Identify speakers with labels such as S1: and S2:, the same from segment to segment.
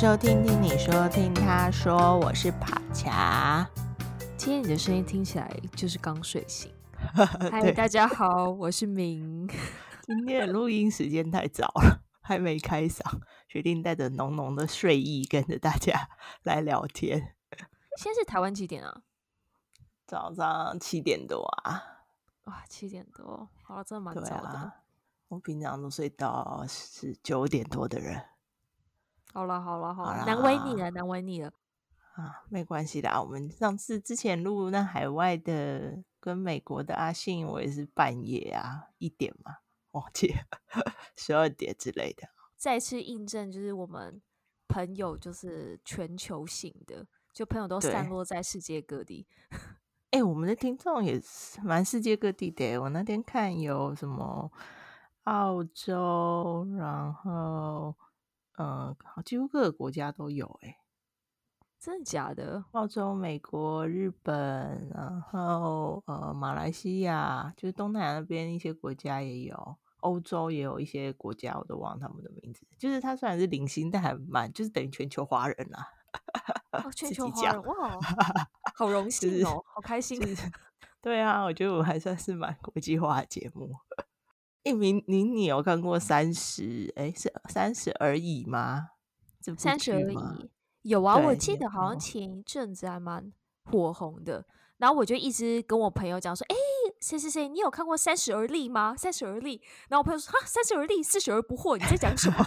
S1: 收听听你说，听他说，我是帕恰。
S2: 今天你的声音听起来就是刚睡醒。嗨，大家好，我是明。
S1: 今天的录音时间太早了，还没开嗓，决定带着浓浓的睡意跟着大家来聊天。
S2: 现在是台湾几点啊？
S1: 早上七点多啊。
S2: 哇，七点多，好了，真的蛮早的。啊、
S1: 我平常都睡到是九点多的人。
S2: 好了好了好了，难为你了，难为你了
S1: 啊！没关系的啊，我们上次之前录那海外的跟美国的阿信，我也是半夜啊一点嘛，忘记十二点之类的。
S2: 再次印证，就是我们朋友就是全球性的，就朋友都散落在世界各地。
S1: 哎、欸，我们的听众也是蛮世界各地的。我那天看有什么澳洲，然后。嗯，几乎各个国家都有哎、欸，
S2: 真的假的？
S1: 澳洲、美国、日本，然后呃，马来西亚，就是东南亚那边一些国家也有，欧洲也有一些国家，我都忘了他们的名字。就是它虽然是零星，但还蛮，就是等于全球华人啊。
S2: 哦，全球华人哇，好荣幸哦，就是、好开心。
S1: 对啊，我觉得我还算是蛮国际化的节目。一鸣，你你有看过三十？哎，是三十而已吗？
S2: 三十而已有啊，我记得好像前一阵子还蛮火红的。然后我就一直跟我朋友讲说：“哎，谁谁谁，你有看过《三十而立》吗？”三十而立。然后我朋友说：“哈，三十而立，四十而不惑，你在讲什么？”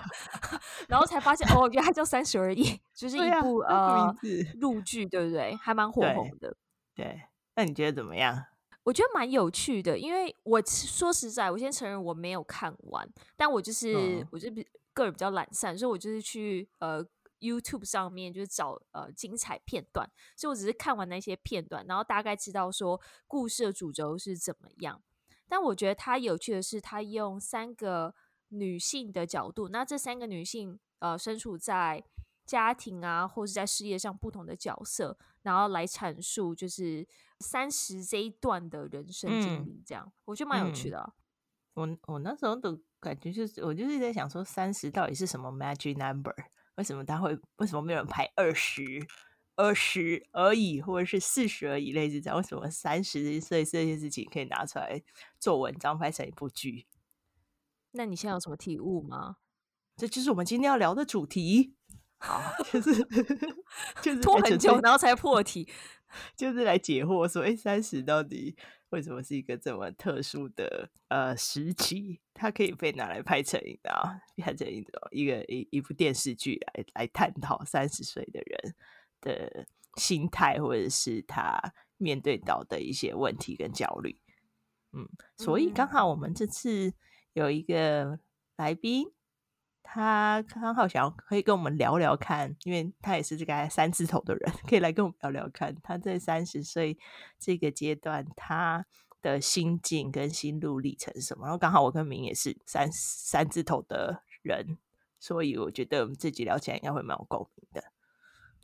S2: 然后才发现哦，原来叫《三十而已》，就是一部、啊、呃陆剧，对不对？还蛮火红的
S1: 对。对，那你觉得怎么样？
S2: 我觉得蛮有趣的，因为我说实在，我先承认我没有看完，但我就是、嗯、我就比个人比较懒散，所以我就是去呃 YouTube 上面就是找呃精彩片段，所以我只是看完那些片段，然后大概知道说故事的主轴是怎么样。但我觉得它有趣的是，它用三个女性的角度，那这三个女性呃身处在家庭啊或是在事业上不同的角色，然后来阐述就是。三十这一段的人生经历，这样、嗯、我觉得蛮有趣的、啊
S1: 嗯。我我那时候的感觉就是，我就是在想说，三十到底是什么 magic number？为什么他会？为什么没有人排二十、二十而已，或者是四十而已？类似这样，为什么三十岁这件事情可以拿出来做文章，拍成一部剧？
S2: 那你现在有什么体悟吗？
S1: 这就是我们今天要聊的主题。好，就是就是
S2: 拖很久，然后才破题。
S1: 就是来解惑，说，哎，三十到底为什么是一个这么特殊的呃时期？它可以被拿来拍成啊，拍成一种一个一一部电视剧来来探讨三十岁的人的心态，或者是他面对到的一些问题跟焦虑。嗯，所以刚好我们这次有一个来宾。他刚好想要可以跟我们聊聊看，因为他也是这个三字头的人，可以来跟我们聊聊看他在三十岁这个阶段他的心境跟心路历程是什么。然后刚好我跟明也是三三字头的人，所以我觉得我们自己聊起来应该会蛮有共鸣的。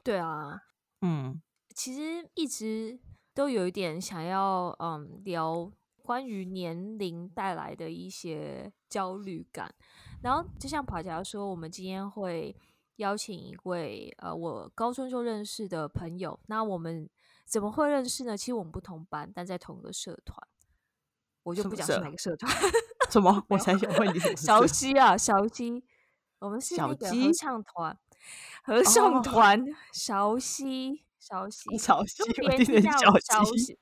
S2: 对啊，嗯，其实一直都有一点想要嗯聊关于年龄带来的一些焦虑感。然后就像跑桥说，我们今天会邀请一位呃，我高中就认识的朋友。那我们怎么会认识呢？其实我们不同班，但在同一个社团。我就不讲是哪个社团。
S1: 什么？我才想问你什么？
S2: 小鸡啊，小鸡。我们是那个合唱团，合唱团。小溪，小溪，
S1: 小鸡，
S2: 别听到小鸡，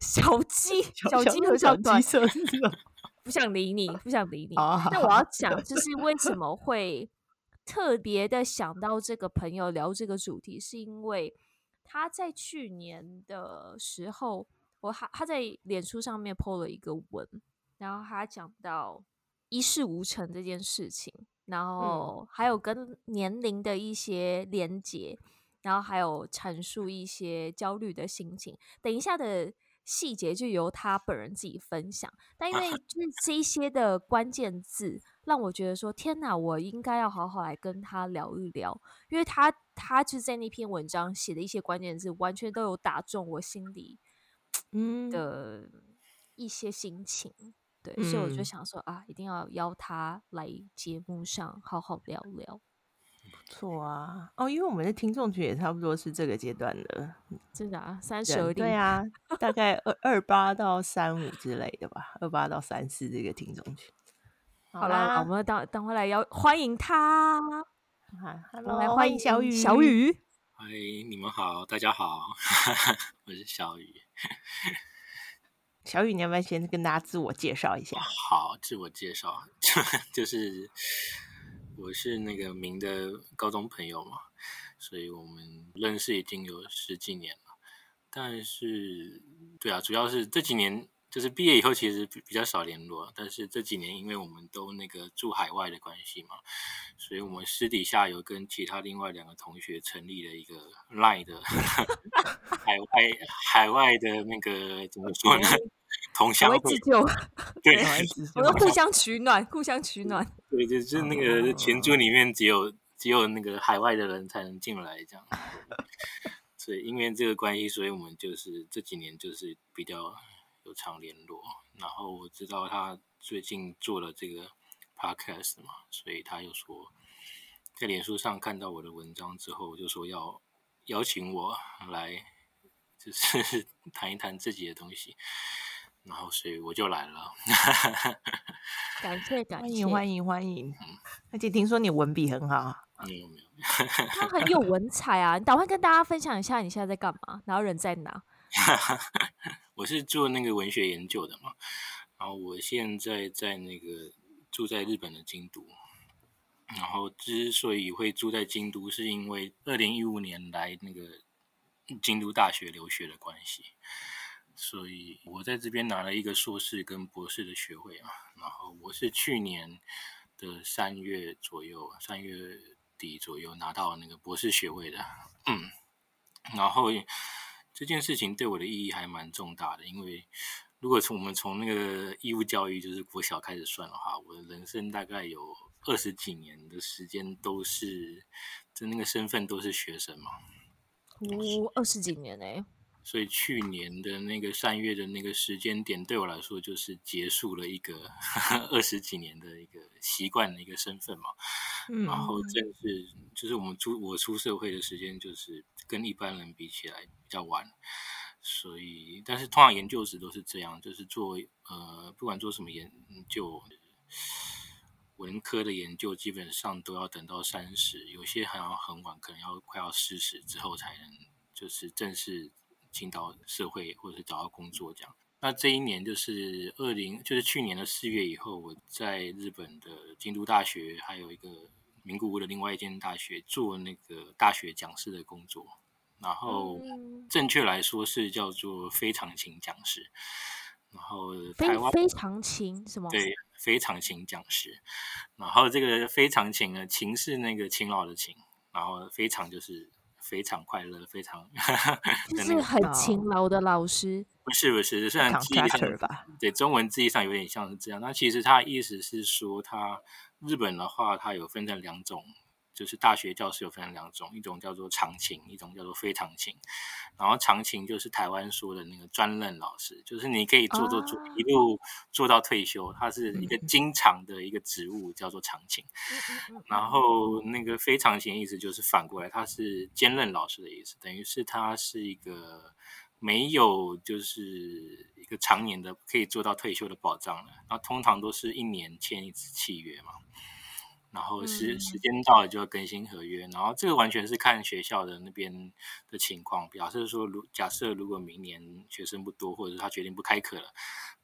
S2: 小鸡，小鸡合唱团。不想理你，不想理你。那 我要讲，就是为什么会特别的想到这个朋友聊这个主题，是因为他在去年的时候，我他他在脸书上面 po 了一个文，然后他讲到一事无成这件事情，然后还有跟年龄的一些连结，然后还有阐述一些焦虑的心情。等一下的。细节就由他本人自己分享，但因为就是这一些的关键字，让我觉得说天哪，我应该要好好来跟他聊一聊，因为他他就在那篇文章写的一些关键字，完全都有打中我心里嗯。的一些心情，对，嗯、所以我就想说啊，一定要邀他来节目上好好聊聊。
S1: 错啊，哦，因为我们的听众群也差不多是这个阶段的，
S2: 真的啊，三十而立，
S1: 对啊，大概二二八到三五之类的吧，二八到三四这个听众群。
S2: 好啦，我们等等会来邀欢迎他，
S1: 来欢迎小雨，
S2: 小雨，
S3: 嗨，你们好，大家好，我是小雨。
S1: 小雨，你要不要先跟大家自我介绍一下？
S3: 好，自我介绍，就是我是那个明的高中朋友嘛，所以我们认识已经有十几年了。但是，对啊，主要是这几年。就是毕业以后其实比较少联络，但是这几年因为我们都那个住海外的关系嘛，所以我们私底下有跟其他另外两个同学成立了一个 Line 的 海外海外的那个怎么说呢？同乡 会自救，对，
S2: 我们互相取暖，互相取暖。
S3: 对，就是那个群组里面只有只有那个海外的人才能进来这样。所以因为这个关系，所以我们就是这几年就是比较。有常联络，然后我知道他最近做了这个 podcast 嘛，所以他又说在脸书上看到我的文章之后，就说要邀请我来，就是谈一谈自己的东西，然后所以我就来了。
S2: 感谢感谢，
S1: 欢迎欢迎欢迎！而且听说你文笔很好，
S3: 没有没有，
S2: 他很有文采啊！你打算跟大家分享一下你现在在干嘛，然后人在哪？
S3: 我是做那个文学研究的嘛，然后我现在在那个住在日本的京都，然后之所以会住在京都，是因为二零一五年来那个京都大学留学的关系，所以我在这边拿了一个硕士跟博士的学位嘛，然后我是去年的三月左右，三月底左右拿到那个博士学位的，嗯，然后。这件事情对我的意义还蛮重大的，因为如果从我们从那个义务教育，就是国小开始算的话，我的人生大概有二十几年的时间都是，就那个身份都是学生嘛。
S2: 哦，二十几年哎。
S3: 所以去年的那个三月的那个时间点，对我来说就是结束了一个 二十几年的一个习惯的一个身份嘛。嗯。然后正是就是我们出我出社会的时间，就是跟一般人比起来比较晚。所以，但是通常研究时都是这样，就是做呃不管做什么研究，文科的研究基本上都要等到三十，有些还要很晚，可能要快要四十之后才能就是正式。进到社会或者是找到工作这样，那这一年就是二零，就是去年的四月以后，我在日本的京都大学，还有一个名古屋的另外一间大学做那个大学讲师的工作，然后正确来说是叫做非常勤讲师，然后台湾
S2: 非常勤什么？
S3: 对，非常勤讲师，然后这个非常勤呢，勤是那个勤劳的勤，然后非常就是。非常快乐，非常
S2: 就是很勤劳的老师。
S3: 不是不是，虽然字义上吧，对中文字义上有点像是这样，那其实他的意思是说，他日本的话，它有分成两种。就是大学教师有分成两种，一种叫做常勤，一种叫做非常勤。然后常勤就是台湾说的那个专任老师，就是你可以做做做，一路做到退休，它是一个经常的一个职务，叫做常勤。然后那个非常勤意思就是反过来，它是兼任老师的意思，等于是它是一个没有就是一个常年的可以做到退休的保障的。那通常都是一年签一次契约嘛。然后时时间到了就要更新合约，然后这个完全是看学校的那边的情况。表示说，如假设如果明年学生不多，或者是他决定不开课了，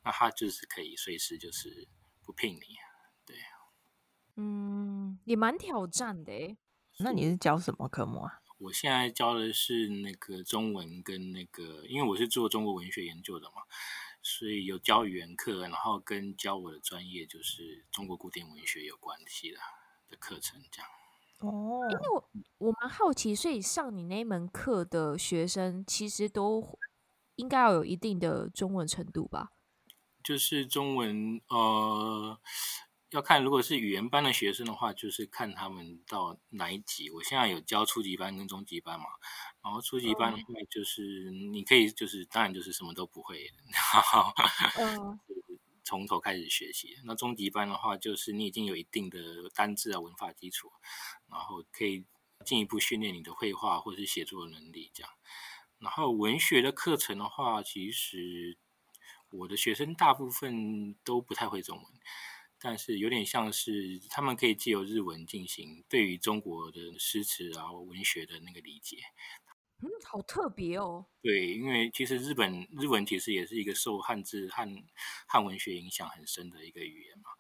S3: 那他就是可以随时就是不聘你。对，
S2: 嗯，也蛮挑战的诶。
S1: 那你是教什么科目啊？
S3: 我现在教的是那个中文跟那个，因为我是做中国文学研究的嘛，所以有教语言课，然后跟教我的专业就是中国古典文学有关系的的课程，这样。
S2: 哦，因为我我蛮好奇，所以上你那门课的学生其实都应该要有一定的中文程度吧？
S3: 就是中文，呃。要看，如果是语言班的学生的话，就是看他们到哪一级。我现在有教初级班跟中级班嘛，然后初级班的话，就是你可以就是当然就是什么都不会，然后 从头开始学习。那中级班的话，就是你已经有一定的单字啊文法基础，然后可以进一步训练你的绘画或者是写作的能力这样。然后文学的课程的话，其实我的学生大部分都不太会中文。但是有点像是他们可以借由日文进行对于中国的诗词啊文学的那个理解，
S2: 嗯，好特别哦。
S3: 对，因为其实日本日文其实也是一个受汉字汉汉文学影响很深的一个语言嘛，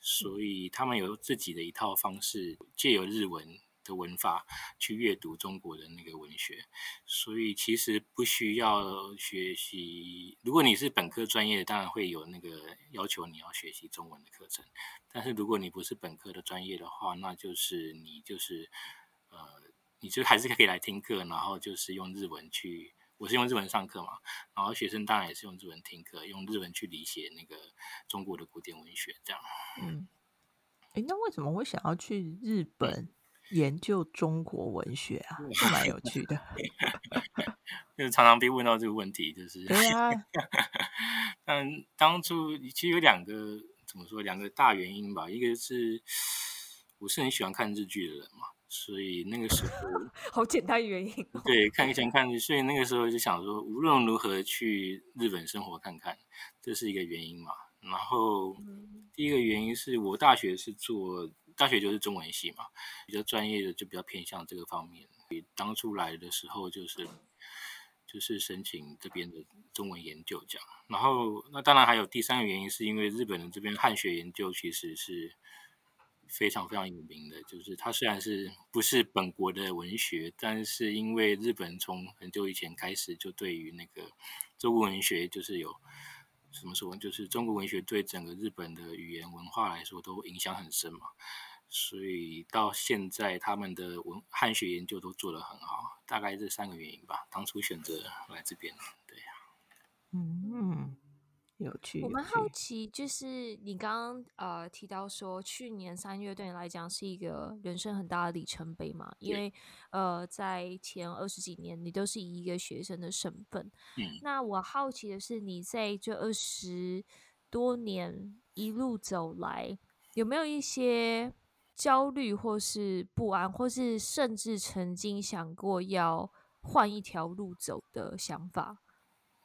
S3: 所以他们有自己的一套方式，借由日文。的文法去阅读中国的那个文学，所以其实不需要学习。如果你是本科专业，当然会有那个要求你要学习中文的课程。但是如果你不是本科的专业的话，那就是你就是呃，你就还是可以来听课，然后就是用日文去。我是用日文上课嘛，然后学生当然也是用日文听课，用日文去理解那个中国的古典文学，这样。
S1: 嗯，哎，那为什么会想要去日本？研究中国文学啊，是蛮有趣的。
S3: 就是常常被问到这个问题，就是
S1: 对啊。
S3: 但当初其实有两个怎么说，两个大原因吧。一个是我是很喜欢看日剧的人嘛，所以那个时候
S2: 好简单原因。
S3: 对，看以前看所以那个时候就想说，无论如何去日本生活看看，这是一个原因嘛。然后第一个原因是我大学是做。大学就是中文系嘛，比较专业的就比较偏向这个方面。所以当初来的时候就是就是申请这边的中文研究这样。然后那当然还有第三个原因，是因为日本的这边汉学研究其实是非常非常有名的。就是它虽然是不是本国的文学，但是因为日本从很久以前开始就对于那个中国文学就是有。怎么说？就是中国文学对整个日本的语言文化来说都影响很深嘛，所以到现在他们的文汉学研究都做得很好，大概这三个原因吧。当初选择来这边，对呀、
S1: 嗯。有趣，
S2: 我们好奇，就是你刚刚呃提到说，去年三月对你来讲是一个人生很大的里程碑嘛？因为呃，在前二十几年，你都是以一个学生的身份。
S3: 嗯，
S2: 那我好奇的是，你在这二十多年一路走来，有没有一些焦虑，或是不安，或是甚至曾经想过要换一条路走的想法？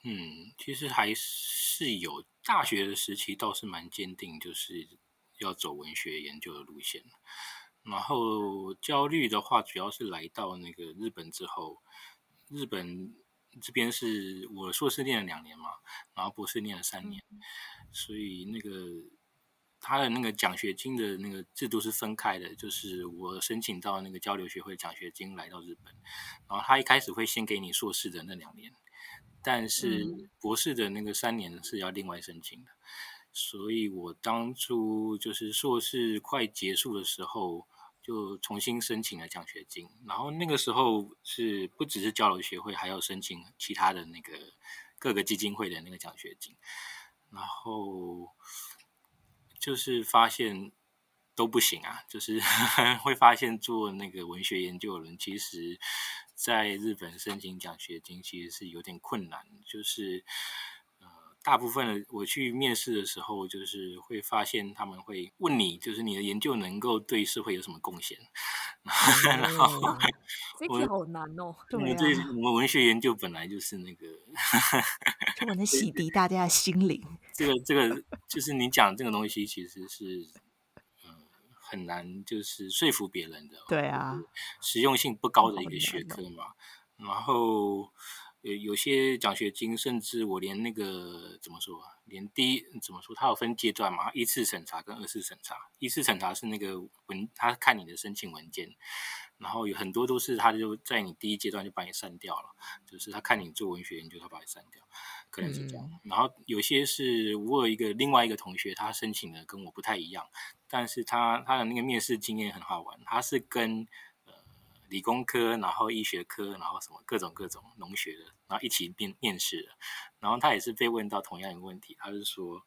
S3: 嗯，其实还是有大学的时期倒是蛮坚定，就是要走文学研究的路线。然后焦虑的话，主要是来到那个日本之后，日本这边是我硕士念了两年嘛，然后博士念了三年，所以那个他的那个奖学金的那个制度是分开的，就是我申请到那个交流学会奖学金来到日本，然后他一开始会先给你硕士的那两年。但是博士的那个三年是要另外申请的，所以我当初就是硕士快结束的时候，就重新申请了奖学金。然后那个时候是不只是交流学会，还要申请其他的那个各个基金会的那个奖学金。然后就是发现都不行啊，就是 会发现做那个文学研究的人其实。在日本申请奖学金其实是有点困难，就是呃，大部分的我去面试的时候，就是会发现他们会问你，就是你的研究能够对社会有什么贡献？然后
S2: 这题好难哦，
S3: 对啊，对，我们文学研究本来就是那个，
S1: 就能洗涤大家的心灵。
S3: 这个这个就是你讲这个东西，其实是。很难就是说服别人的，
S1: 对啊，
S3: 实用性不高的一个学科嘛。然后有有些奖学金，甚至我连那个怎么说，连第一怎么说，它有分阶段嘛，一次审查跟二次审查。一次审查是那个文，他看你的申请文件，然后有很多都是他就在你第一阶段就把你删掉了，就是他看你做文学研究，他把你删掉，可能是这样。嗯。然后有些是我有一个另外一个同学，他申请的跟我不太一样。但是他他的那个面试经验很好玩，他是跟呃理工科，然后医学科，然后什么各种各种农学的，然后一起面面试的，然后他也是被问到同样一个问题，他是说，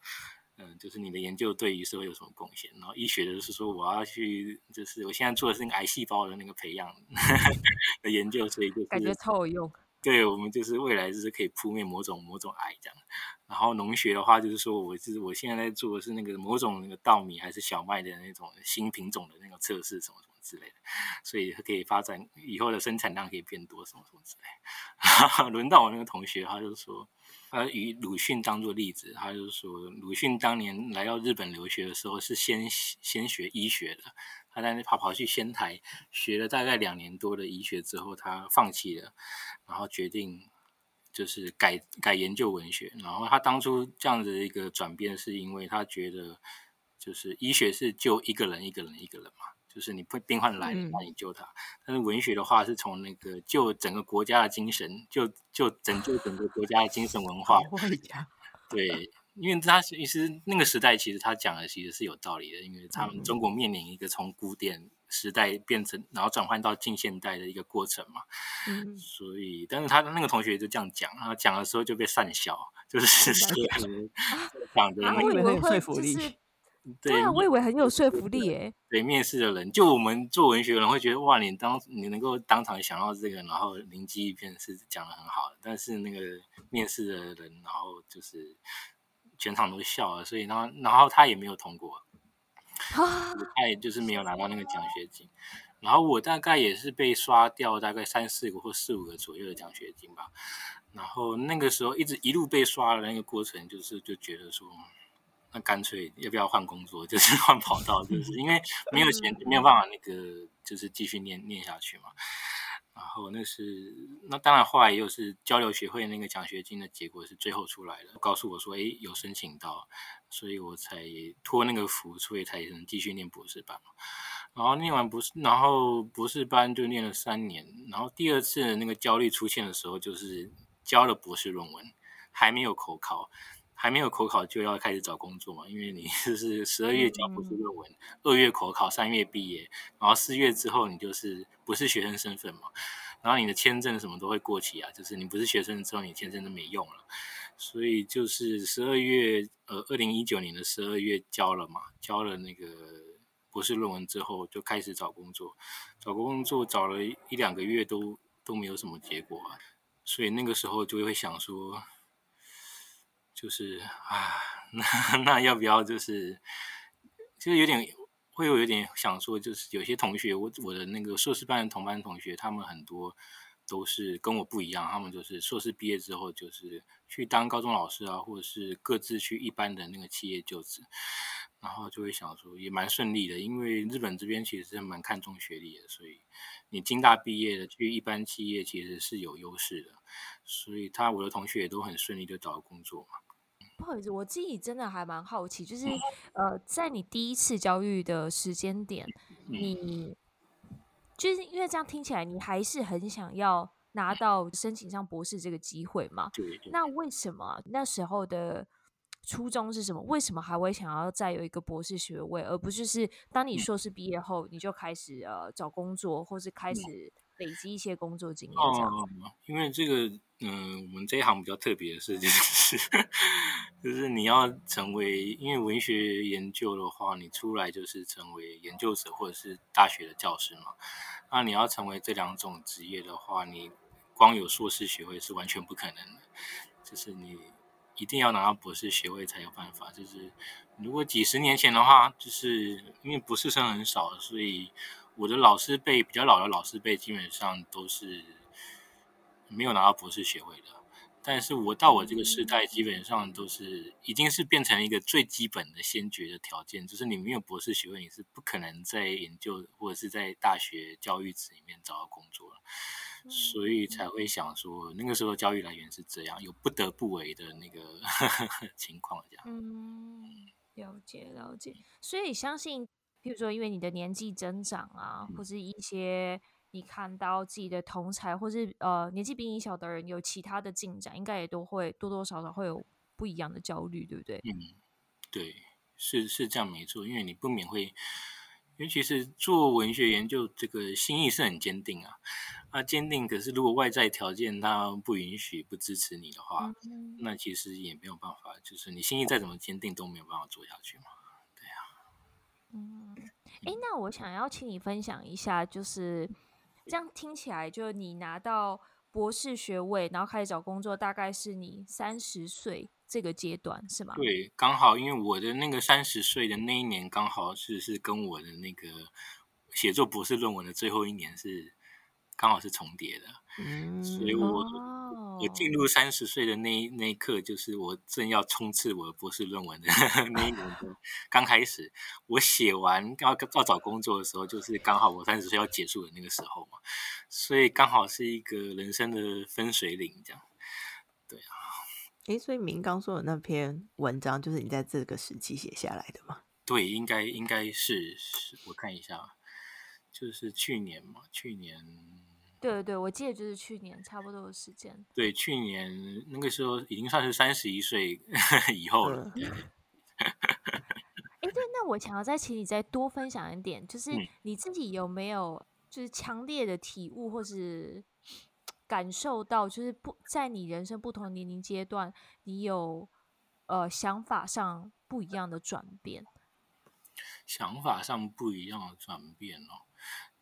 S3: 嗯、就是你的研究对于社会有什么贡献？然后医学的是说我要去，就是我现在做的是那个癌细胞的那个培养的研究，所以就是
S2: 感觉超有用。
S3: 对，我们就是未来就是可以扑灭某种某种癌这样。然后农学的话，就是说我就是我现在在做的是那个某种那个稻米还是小麦的那种新品种的那个测试什么什么之类的，所以可以发展以后的生产量可以变多什么什么之类的。轮到我那个同学，他就说。他以鲁迅当做例子，他就说，鲁迅当年来到日本留学的时候是先先学医学的，他在那跑跑去仙台学了大概两年多的医学之后，他放弃了，然后决定就是改改研究文学。然后他当初这样子的一个转变，是因为他觉得就是医学是救一个人一个人一个人嘛。就是你病患来了，那你救他。嗯、但是文学的话，是从那个救整个国家的精神，就就拯救整个国家的精神文化。对，因为他其实那个时代，其实他讲的其实是有道理的，因为他们中国面临一个从古典时代变成，然后转换到近现代的一个过程嘛。嗯。所以，但是他的那个同学就这样讲，然后讲的时候就被讪笑，就是说 讲的那个
S1: 很有说 服力。
S2: 对，对啊，我以为很有说服力诶。
S3: 对，面试的人，就我们做文学的人会觉得，哇，你当你能够当场想到这个，然后灵机一变是讲的很好的。但是那个面试的人，然后就是全场都笑了，所以然后然后他也没有通过，他也就是没有拿到那个奖学金。然后我大概也是被刷掉大概三四个或四五个左右的奖学金吧。然后那个时候一直一路被刷的那个过程，就是就觉得说。那干脆要不要换工作，就是换跑道，就是因为没有钱，没有办法那个，就是继续念念下去嘛。然后那是那当然，后来又是交流学会那个奖学金的结果是最后出来了，告诉我说，哎，有申请到，所以我才托那个福，所以才能继续念博士班。然后念完博士，然后博士班就念了三年。然后第二次那个焦虑出现的时候，就是交了博士论文，还没有口考。还没有口考就要开始找工作嘛，因为你 就是十二月交博士论文，二、嗯、月口考，三月毕业，然后四月之后你就是不是学生身份嘛，然后你的签证什么都会过期啊，就是你不是学生之后你签证都没用了，所以就是十二月呃二零一九年的十二月交了嘛，交了那个博士论文之后就开始找工作，找工作找了一两个月都都没有什么结果啊，所以那个时候就会想说。就是啊，那 那要不要就是，其实有点会有有点想说，就是有些同学，我我的那个硕士班的同班同学，他们很多都是跟我不一样，他们就是硕士毕业之后就是去当高中老师啊，或者是各自去一般的那个企业就职，然后就会想说也蛮顺利的，因为日本这边其实是蛮看重学历的，所以你京大毕业的去一般企业其实是有优势的，所以他我的同学也都很顺利就找到工作嘛。
S2: 不好意思，我自己真的还蛮好奇，就是呃，在你第一次教育的时间点，你就是因为这样听起来，你还是很想要拿到申请上博士这个机会嘛？对那为什么那时候的初衷是什么？为什么还会想要再有一个博士学位，而不是是当你硕士毕业后，你就开始呃找工作，或是开始累积一些工作经验这样？
S3: 哦，因为这个。嗯，我们这一行比较特别的事情是，就是你要成为，因为文学研究的话，你出来就是成为研究者或者是大学的教师嘛。那你要成为这两种职业的话，你光有硕士学位是完全不可能的，就是你一定要拿到博士学位才有办法。就是如果几十年前的话，就是因为博士生很少，所以我的老师辈比较老的老师辈基本上都是。没有拿到博士学位的，但是我到我这个时代，基本上都是已经是变成一个最基本的先决的条件，就是你没有博士学位，你是不可能在研究或者是在大学教育子里面找到工作了，所以才会想说，那个时候教育来源是这样，有不得不为的那个 情况这样。
S2: 嗯，了解了解，所以相信，比如说因为你的年纪增长啊，或是一些。你看到自己的同才，或是呃年纪比你小的人有其他的进展，应该也都会多多少少会有不一样的焦虑，对不对？
S3: 嗯，对，是是这样没错，因为你不免会，尤其是做文学研究，这个心意是很坚定啊，啊坚定。可是如果外在条件它不允许、不支持你的话，嗯，那其实也没有办法，就是你心意再怎么坚定，都没有办法做下去嘛。对啊。
S2: 嗯，哎，那我想要请你分享一下，就是。这样听起来，就你拿到博士学位，然后开始找工作，大概是你三十岁这个阶段，是吗？
S3: 对，刚好因为我的那个三十岁的那一年，刚好是是跟我的那个写作博士论文的最后一年是刚好是重叠的，嗯，所以我。哦我进入三十岁的那一那一刻，就是我正要冲刺我的博士论文的 那一年，刚开始。我写完要要找工作的时候，就是刚好我三十岁要结束的那个时候嘛，所以刚好是一个人生的分水岭，这样。对啊，
S1: 诶，所以明刚说的那篇文章，就是你在这个时期写下来的吗？
S3: 对，应该应该是，是，我看一下，就是去年嘛，去年。
S2: 对对对，我记得就是去年差不多的时间。
S3: 对，去年那个时候已经算是三十一岁 以后了。哎，
S2: 对，那我想要再请你再多分享一点，就是你自己有没有就是强烈的体悟，或是感受到，就是不在你人生不同年龄阶段，你有呃想法上不一样的转变？
S3: 想法上不一样的转变哦，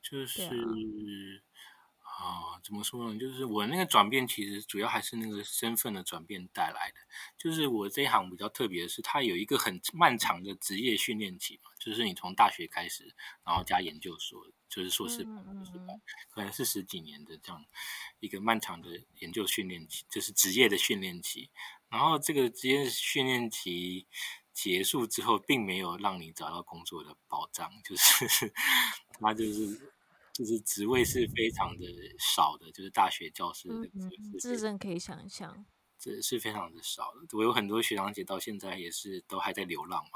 S3: 就是。啊、哦，怎么说呢？就是我那个转变，其实主要还是那个身份的转变带来的。就是我这一行比较特别的是，它有一个很漫长的职业训练期嘛，就是你从大学开始，然后加研究所，就是硕士、可能是十几年的这样一个漫长的研究训练期，就是职业的训练期。然后这个职业训练期结束之后，并没有让你找到工作的保障，就是 他就是。就是职位是非常的少的，就是大学教师的职位，嗯嗯，
S2: 这真可以想象，
S3: 这是非常的少的。我有很多学长姐到现在也是都还在流浪嘛，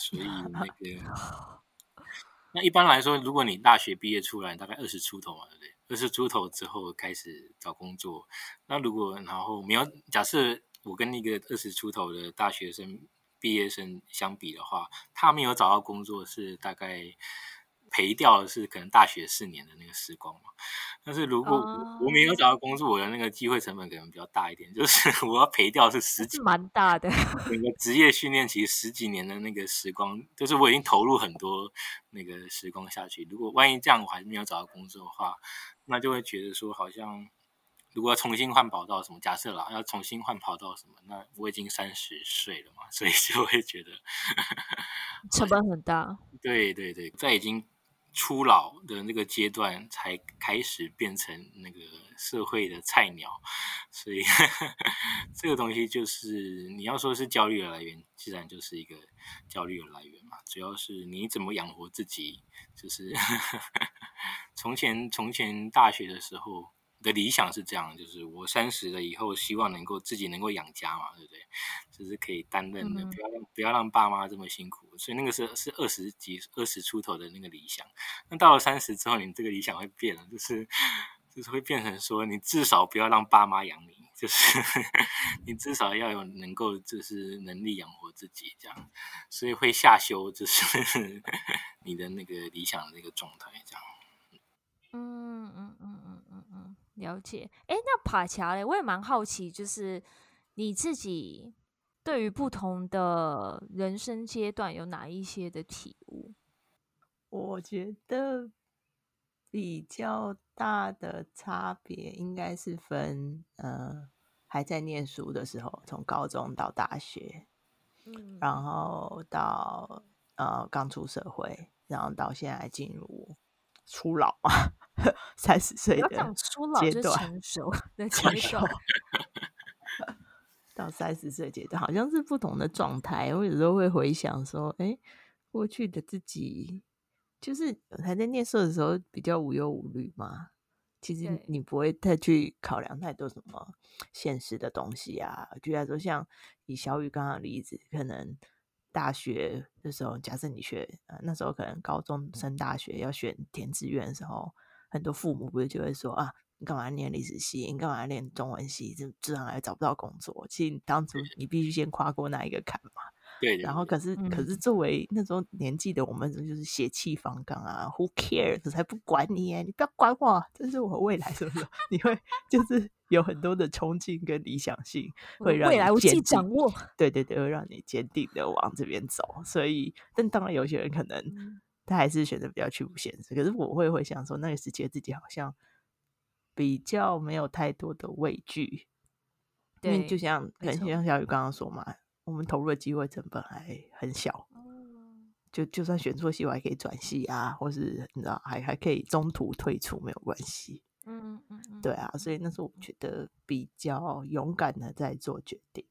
S3: 所以那个，那一般来说，如果你大学毕业出来，大概二十出头嘛，对不对？二十出头之后开始找工作，那如果然后没有，假设我跟那个二十出头的大学生毕业生相比的话，他没有找到工作是大概。赔掉的是可能大学四年的那个时光嘛，但是如果我没有找到工作，我的那个机会成本可能比较大一点，就是 我要赔掉是十几，
S2: 蛮大的。
S3: 整个职业训练其实十几年的那个时光，就是我已经投入很多那个时光下去。如果万一这样我还是没有找到工作的话，那就会觉得说好像如果要重新换跑道什么，假设啦，要重新换跑道什么，那我已经三十岁了嘛，所以就会觉得
S2: 成本很大。
S3: 对对对，在已经。初老的那个阶段才开始变成那个社会的菜鸟，所以呵 呵这个东西就是你要说是焦虑的来源，自然就是一个焦虑的来源嘛。主要是你怎么养活自己，就是呵 呵从前从前大学的时候。的理想是这样，就是我三十了以后，希望能够自己能够养家嘛，对不对？就是可以担任的，不要让不要让爸妈这么辛苦。所以那个是是二十几、二十出头的那个理想。那到了三十之后，你这个理想会变了，就是就是会变成说，你至少不要让爸妈养你，就是 你至少要有能够就是能力养活自己这样。所以会下修，就是 你的那个理想的那个状态这样。
S2: 嗯嗯嗯。了解，哎，那爬墙嘞，我也蛮好奇，就是你自己对于不同的人生阶段有哪一些的体悟？
S1: 我觉得比较大的差别应该是分，呃，还在念书的时候，从高中到大学，嗯，然后到呃刚出社会，然后到现在进入。初老啊，三十岁的阶 段，成熟的阶段，到三十岁阶段，好像是不同的状态。我有时候会回想说，哎、欸，过去的自己，就是还在念书的时候比较无忧无虑嘛。其实你不会太去考量太多什么现实的东西啊。举例说，像以小雨刚刚的例子，可能。大学的时候，假设你学，呃，那时候可能高中升大学要选填志愿的时候，很多父母不是就会说啊，你干嘛念历史系？你干嘛念中文系？这自然而然找不到工作。其实当初你必须先跨过那一个坎嘛。对，然后可是、嗯、可是作为那种年纪的我们，就是血气方刚啊，Who cares？我才不管你耶，你不要管我，这是我未来，是不是？你会就是有很多的冲劲跟理想性，会让你未来我自己掌握。对对对，会让你坚定的往这边走。所以，但当然有些人可能他还是选择比较去不现实。可是我会回想说，那个时期自己好像比较没有太多的畏惧，因为就像很像小雨刚刚说嘛，我们投入的机会成本还很小，就就算选错戏，我还可以转戏啊，或是你知道，还还可以中途退出，没有关系。嗯嗯嗯，对啊，所以那是我觉得比较勇敢的在做决定。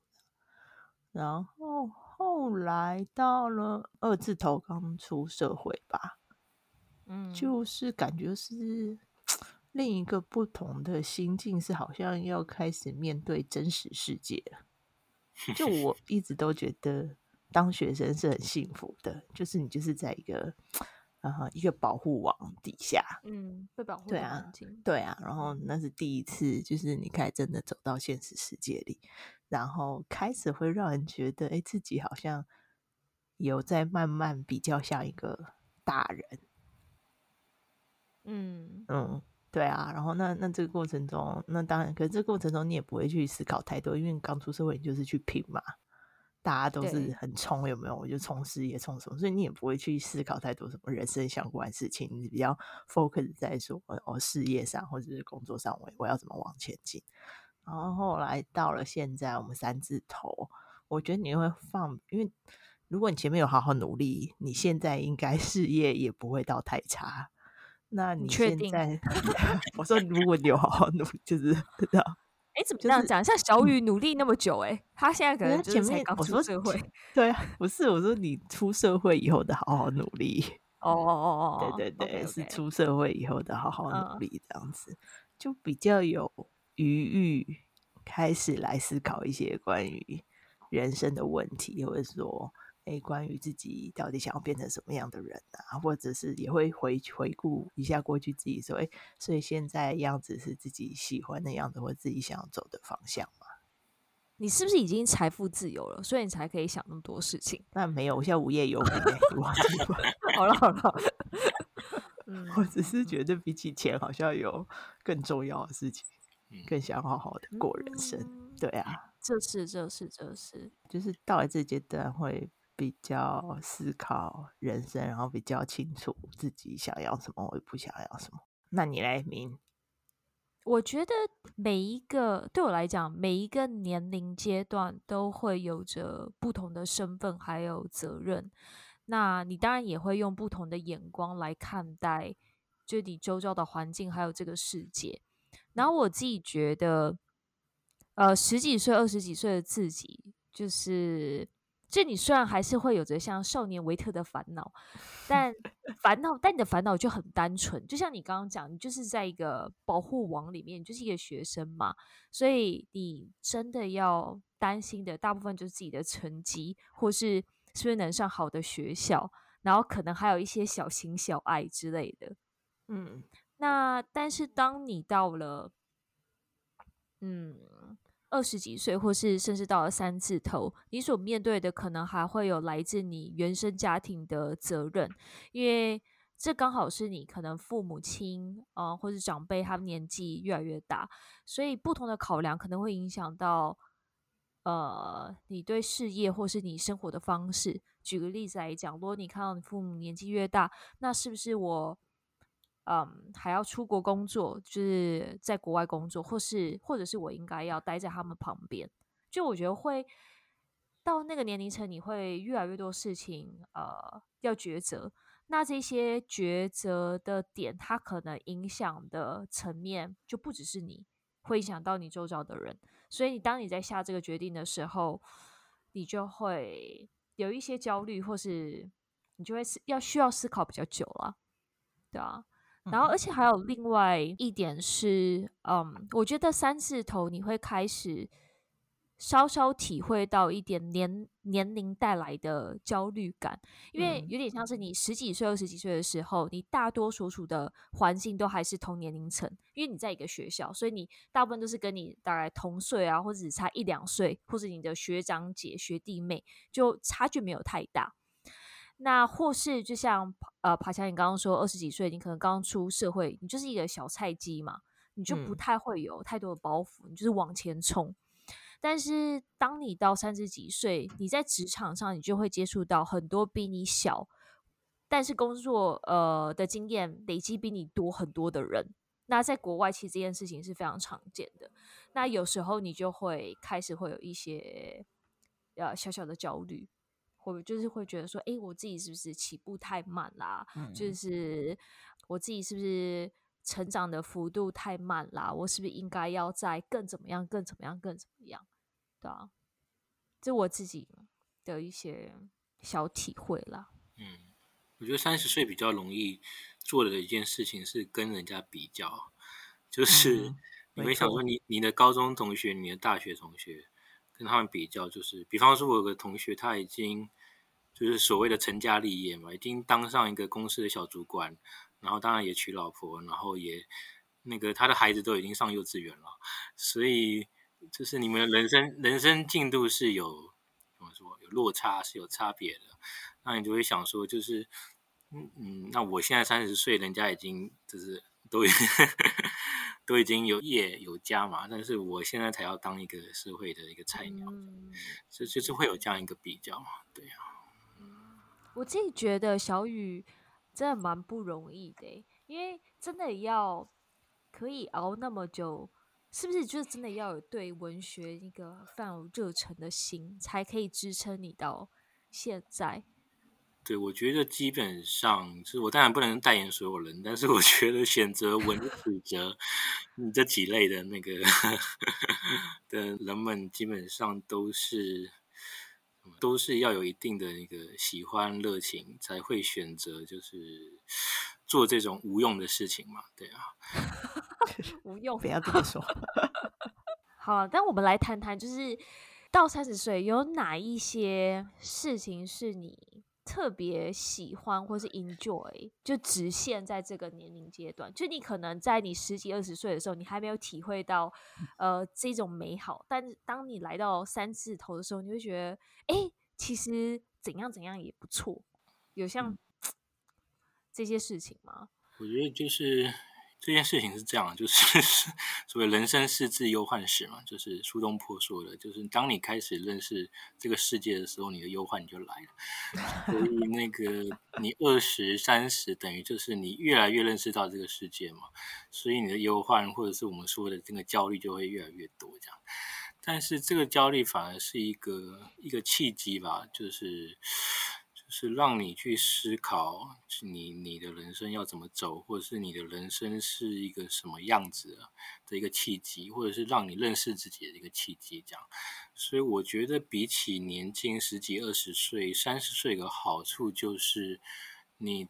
S1: 然后后来到了二字头刚出社会吧，嗯，就是感觉是另一个不同的心境，是好像要开始面对真实世界了。就我一直都觉得当学生是很幸福的，就是你就是在一个。啊，一个保护网底下，
S2: 嗯，被保护，
S1: 对啊，对啊，然后那是第一次，就是你开始真的走到现实世界里，然后开始会让人觉得，哎，自己好像有在慢慢比较像一个大人，
S2: 嗯
S1: 嗯，对啊，然后那那这个过程中，那当然，可是这个过程中你也不会去思考太多，因为刚出社会你就是去拼嘛。大家都是很冲，有没有？我就冲事业，冲什么？所以你也不会去思考太多什么人生相关的事情，你比较 focus 在说哦，事业上或者是工作上，我我要怎么往前进。然后后来到了现在，我们三字头，我觉得你会放，因为如果你前面有好好努力，你现在应该事业也不会到太差。那你确定，我说如果你有好好努力，就是 知道。
S2: 哎，怎么这样讲？像小雨努力那么久、欸，哎、嗯，他现在可能就是才刚出社会。
S1: 对啊，不是我说你出社会以后的好好努力。
S2: 哦哦哦哦，
S1: 对对对，okay, okay. 是出社会以后的好好努力，这样子、嗯、就比较有余裕，开始来思考一些关于人生的问题，或者说。诶，关于自己到底想要变成什么样的人啊，或者是也会回回顾一下过去自己说，诶，所以现在样子是自己喜欢的样子，或自己想要走的方向吗？
S2: 你是不是已经财富自由了，所以你才可以想那么多事情？
S1: 那没有，我现在无业游民。
S2: 好了好了，
S1: 嗯，我只是觉得比起钱，好像有更重要的事情，更想好好的过人生。嗯、对啊，
S2: 这是这是这是，
S1: 就是到了这阶段会。比较思考人生，然后比较清楚自己想要什么，我也不想要什么。那你来明？
S2: 我觉得每一个对我来讲，每一个年龄阶段都会有着不同的身份还有责任。那你当然也会用不同的眼光来看待，就你周遭的环境还有这个世界。然后我自己觉得，呃，十几岁、二十几岁的自己，就是。就你虽然还是会有着像少年维特的烦恼，但 烦恼，但你的烦恼就很单纯。就像你刚刚讲，你就是在一个保护网里面，你就是一个学生嘛，所以你真的要担心的大部分就是自己的成绩，或是是不是能上好的学校，然后可能还有一些小情小爱之类的。嗯，那但是当你到了，嗯。二十几岁，或是甚至到了三字头，你所面对的可能还会有来自你原生家庭的责任，因为这刚好是你可能父母亲啊、或是长辈，他们年纪越来越大，所以不同的考量可能会影响到呃你对事业或是你生活的方式。举个例子来讲，如果你看到你父母年纪越大，那是不是我？嗯，还要出国工作，就是在国外工作，或是或者是我应该要待在他们旁边。就我觉得会到那个年龄层，你会越来越多事情呃要抉择。那这些抉择的点，它可能影响的层面就不只是你，会影响到你周遭的人。所以你当你在下这个决定的时候，你就会有一些焦虑，或是你就会思要需要思考比较久了，对啊。然后，而且还有另外一点是，嗯，我觉得三字头你会开始稍稍体会到一点年年龄带来的焦虑感，因为有点像是你十几岁、二十几岁的时候，你大多所处的环境都还是同年龄层，因为你在一个学校，所以你大部分都是跟你大概同岁啊，或者只差一两岁，或者你的学长姐、学弟妹，就差距没有太大。那或是就像呃，爬墙，你刚刚说二十几岁，你可能刚出社会，你就是一个小菜鸡嘛，你就不太会有太多的包袱，你就是往前冲。但是当你到三十几岁，你在职场上，你就会接触到很多比你小，但是工作呃的经验累积比你多很多的人。那在国外，其实这件事情是非常常见的。那有时候你就会开始会有一些呃小小的焦虑，或者就是会觉得说，哎，我自己是不是起步太慢啦？嗯、就是我自己是不是成长的幅度太慢啦？我是不是应该要再更怎么样、更怎么样、更怎么样？对啊，这我自己的一些小体会啦。
S3: 嗯。我觉得三十岁比较容易做的一件事情是跟人家比较，就是你会想说你你的高中同学、你的大学同学跟他们比较，就是比方说我有个同学他已经就是所谓的成家立业嘛，已经当上一个公司的小主管，然后当然也娶老婆，然后也那个他的孩子都已经上幼稚园了，所以就是你们的人生人生进度是有怎么说有落差是有差别的。那你就会想说，就是，嗯嗯，那我现在三十岁，人家已经就是都已经 都已经有业有家嘛，但是我现在才要当一个社会的一个菜鸟，所以就是会有这样一个比较嘛，对呀、啊。
S2: 我自己觉得小雨真的蛮不容易的，因为真的要可以熬那么久，是不是就是真的要有对文学一个非常有热忱的心，才可以支撑你到现在？
S3: 对，我觉得基本上就是我当然不能代言所有人，但是我觉得选择文史哲这几类的那个的人们，基本上都是都是要有一定的那个喜欢热情，才会选择就是做这种无用的事情嘛。对啊，
S2: 无用，
S1: 不要这么说。
S2: 好，但我们来谈谈，就是到三十岁有哪一些事情是你特别喜欢或是 enjoy，就只限在这个年龄阶段。就你可能在你十几二十岁的时候，你还没有体会到呃这种美好。但是当你来到三字头的时候，你会觉得，哎、欸，其实怎样怎样也不错。有像、嗯、这些事情吗？
S3: 我觉得就是。这件事情是这样，就是所谓人生四字忧患史嘛，就是苏东坡说的，就是当你开始认识这个世界的时候，你的忧患就来了。所以那个你二十三十，等于就是你越来越认识到这个世界嘛，所以你的忧患或者是我们说的这个焦虑就会越来越多这样。但是这个焦虑反而是一个一个契机吧，就是。是让你去思考你你的人生要怎么走，或者是你的人生是一个什么样子的一个契机，或者是让你认识自己的一个契机，这样。所以我觉得比起年轻十几二十岁、三十岁的好处就是你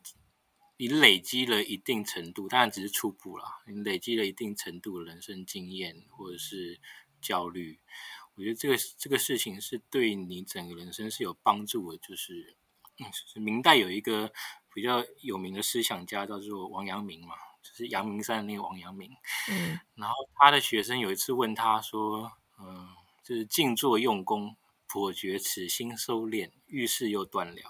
S3: 你累积了一定程度，当然只是初步啦，你累积了一定程度的人生经验或者是焦虑，我觉得这个这个事情是对你整个人生是有帮助的，就是。明代有一个比较有名的思想家叫做王阳明嘛，就是阳明山的那个王阳明。嗯，然后他的学生有一次问他说：“嗯，就是静坐用功，颇觉此心收敛，遇事又断了。”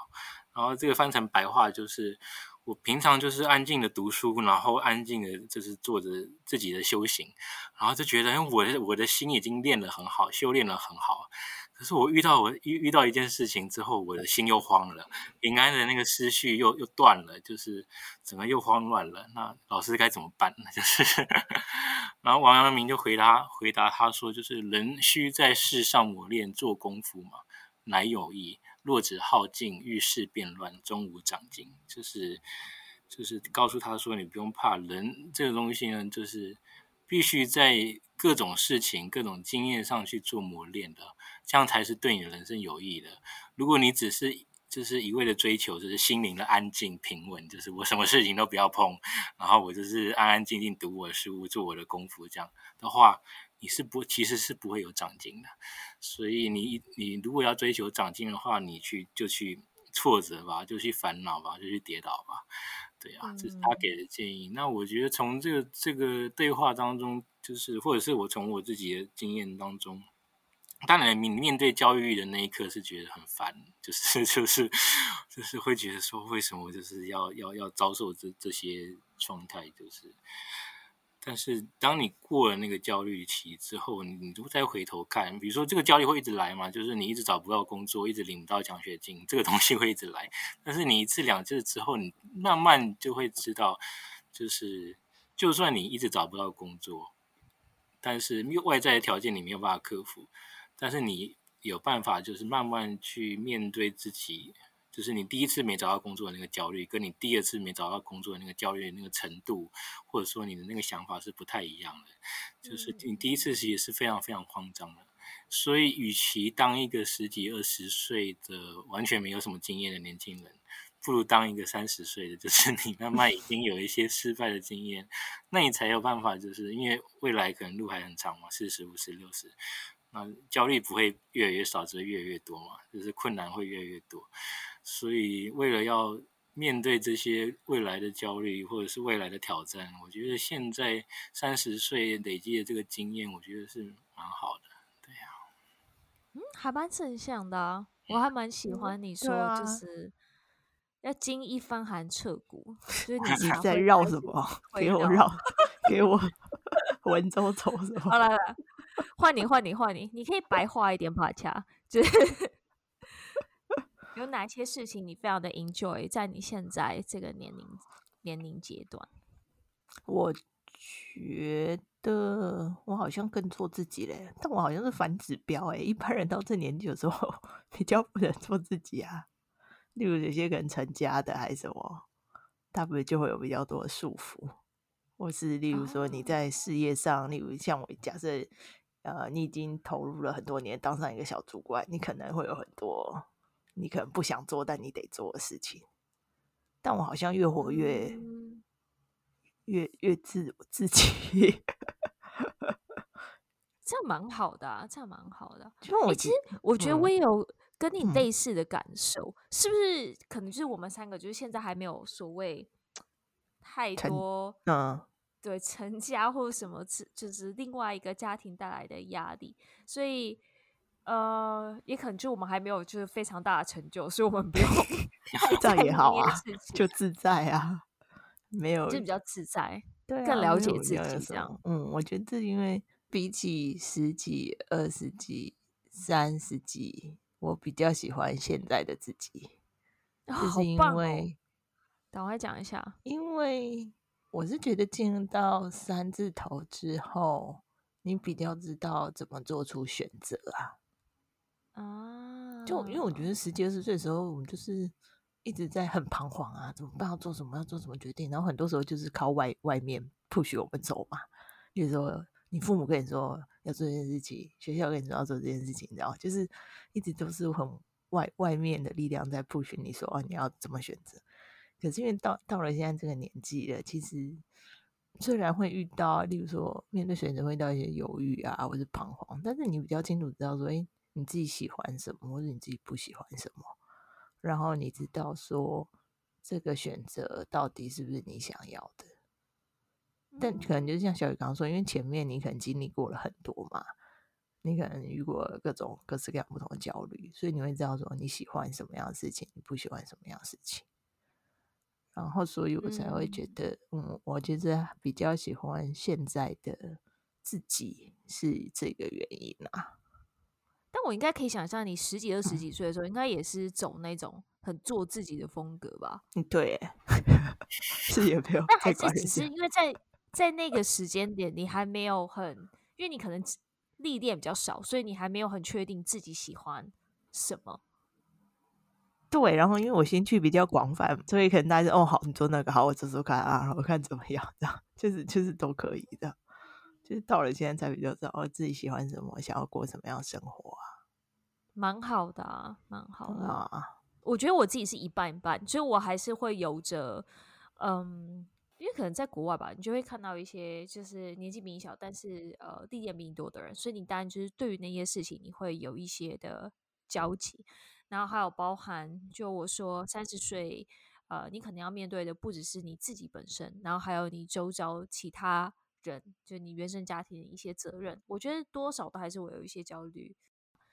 S3: 然后这个翻成白话就是。我平常就是安静的读书，然后安静的就是做着自己的修行，然后就觉得，我的我的心已经练得很好，修炼得很好。可是我遇到我遇遇到一件事情之后，我的心又慌了，平安的那个思绪又又断了，就是整个又慌乱了。那老师该怎么办呢？就是，然后王阳明就回答回答他说，就是人须在世上磨练做功夫嘛，乃有益。若只好静，遇事变乱，终无长进。就是，就是告诉他说，你不用怕，人这个东西呢，就是必须在各种事情、各种经验上去做磨练的，这样才是对你的人生有益的。如果你只是就是一味的追求，就是心灵的安静平稳，就是我什么事情都不要碰，然后我就是安安静静读我的书，做我的功夫，这样的话。你是不，其实是不会有长进的，所以你你如果要追求长进的话，你去就去挫折吧，就去烦恼吧，就去跌倒吧，对啊，这是他给的建议。嗯、那我觉得从这个这个对话当中，就是或者是我从我自己的经验当中，当然你面对焦虑的那一刻是觉得很烦，就是 就是就是会觉得说，为什么就是要要要遭受这这些状态，就是。但是，当你过了那个焦虑期之后，你你就再回头看，比如说这个焦虑会一直来嘛，就是你一直找不到工作，一直领不到奖学金，这个东西会一直来。但是你一次两次之后，你慢慢就会知道，就是就算你一直找不到工作，但是外在的条件你没有办法克服，但是你有办法，就是慢慢去面对自己。就是你第一次没找到工作的那个焦虑，跟你第二次没找到工作的那个焦虑的那个程度，或者说你的那个想法是不太一样的。就是你第一次其实是非常非常慌张的，所以与其当一个十几二十岁的完全没有什么经验的年轻人，不如当一个三十岁的，就是你慢慢已经有一些失败的经验，那你才有办法，就是因为未来可能路还很长嘛，四十、五十、六十，那焦虑不会越来越少，只会越来越多嘛，就是困难会越来越多。所以，为了要面对这些未来的焦虑或者是未来的挑战，我觉得现在三十岁累积的这个经验，我觉得是蛮好的。对呀、啊，
S2: 嗯，还蛮正向的、啊，我还蛮喜欢你说，就是要经一番寒彻骨。就是 你
S1: 在绕什么？给我绕，给我文绉绉什么？
S2: 好来来，换你，换你，换你，你可以白话一点吧，恰就是。有哪些事情你非常的 enjoy 在你现在这个年龄年龄阶段？
S1: 我觉得我好像更做自己嘞，但我好像是反指标哎。一般人到这年纪的时候 比较不能做自己啊，例如有些人成家的还是什么，他不是就会有比较多的束缚，或是例如说你在事业上，哦、例如像我假设呃，你已经投入了很多年，当上一个小主管，你可能会有很多。你可能不想做，但你得做的事情。但我好像越活越、嗯、越越自自己，
S2: 这样蛮好的啊，这样蛮好的。就我、欸、其实我觉得我也有跟你类似的感受，嗯、是不是？可能就是我们三个，就是现在还没有所谓太多嗯，对成家或者什么，就是另外一个家庭带来的压力，所以。呃，也可能就我们还没有就是非常大的成就，所以我们不用
S1: 这样也好啊，就自在啊，没有
S2: 就比较自在，
S1: 对、啊，
S2: 更了解自己这样。
S1: 嗯，我觉得因为比起十几、二十几、三十几，我比较喜欢现在的自己，
S2: 哦、
S1: 就是因为，
S2: 等我讲一下，
S1: 因为我是觉得进入到三字头之后，你比较知道怎么做出选择啊。
S2: 啊，
S1: 就因为我觉得十几二十岁的时候，我们就是一直在很彷徨啊，怎么办？要做什么？要做什么决定？然后很多时候就是靠外外面 push 我们走嘛。比如说，你父母跟你说要做这件事情，学校跟你说要做这件事情，然后就是一直都是很外外面的力量在 push 你说啊，你要怎么选择？可是因为到到了现在这个年纪了，其实虽然会遇到，例如说面对选择会遇到一些犹豫啊，或是彷徨，但是你比较清楚知道说，哎。你自己喜欢什么，或者你自己不喜欢什么，然后你知道说这个选择到底是不是你想要的？但可能就是像小雨刚刚说，因为前面你可能经历过了很多嘛，你可能遇过各种各式各样不同的焦虑，所以你会知道说你喜欢什么样的事情，你不喜欢什么样的事情。然后，所以我才会觉得，嗯，嗯，我就是比较喜欢现在的自己是这个原因啊。
S2: 但我应该可以想象，你十几、二十几岁的时候，应该也是走那种很做自己的风格吧？
S1: 嗯，对，是也没有。
S2: 那还是只是因为在在那个时间点，你还没有很，因为你可能历练比较少，所以你还没有很确定自己喜欢什么。
S1: 对，然后因为我兴趣比较广泛，所以可能大家说哦，好，你做那个好，我做做看啊，我看怎么样，这样就是就是都可以的。就是到了现在才比较知道，哦，自己喜欢什么，想要过什么样的生活啊，
S2: 蛮好的啊，蛮好的
S1: 啊。
S2: 我觉得我自己是一半一半，所以我还是会有着，嗯，因为可能在国外吧，你就会看到一些就是年纪比你小，但是呃历练比你多的人，所以你当然就是对于那些事情，你会有一些的交集。然后还有包含，就我说三十岁，呃，你可能要面对的不只是你自己本身，然后还有你周遭其他。人就你原生家庭的一些责任，我觉得多少都还是会有一些焦虑，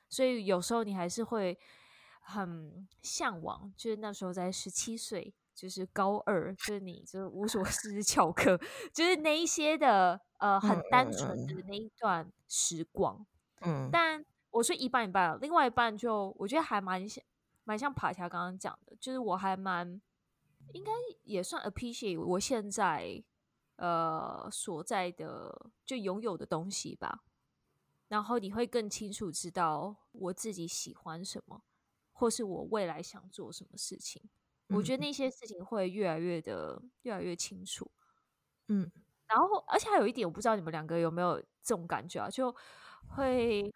S2: 所以有时候你还是会很向往，就是那时候在十七岁，就是高二，就是你就是无所事事翘课，就是那一些的呃很单纯的那一段时光。
S1: 嗯，
S2: 但我说一半一半，另外一半就我觉得还蛮像蛮像帕恰刚刚讲的，就是我还蛮应该也算 appreciate 我现在。呃所在的就拥有的东西吧。然后你会更清楚知道我自己喜欢什么，或是我未来想做什么事情。嗯、我觉得那些事情会越来越的越来越清楚。嗯，然后而且还有一点，我不知道你们两个有没有这种感觉啊？就会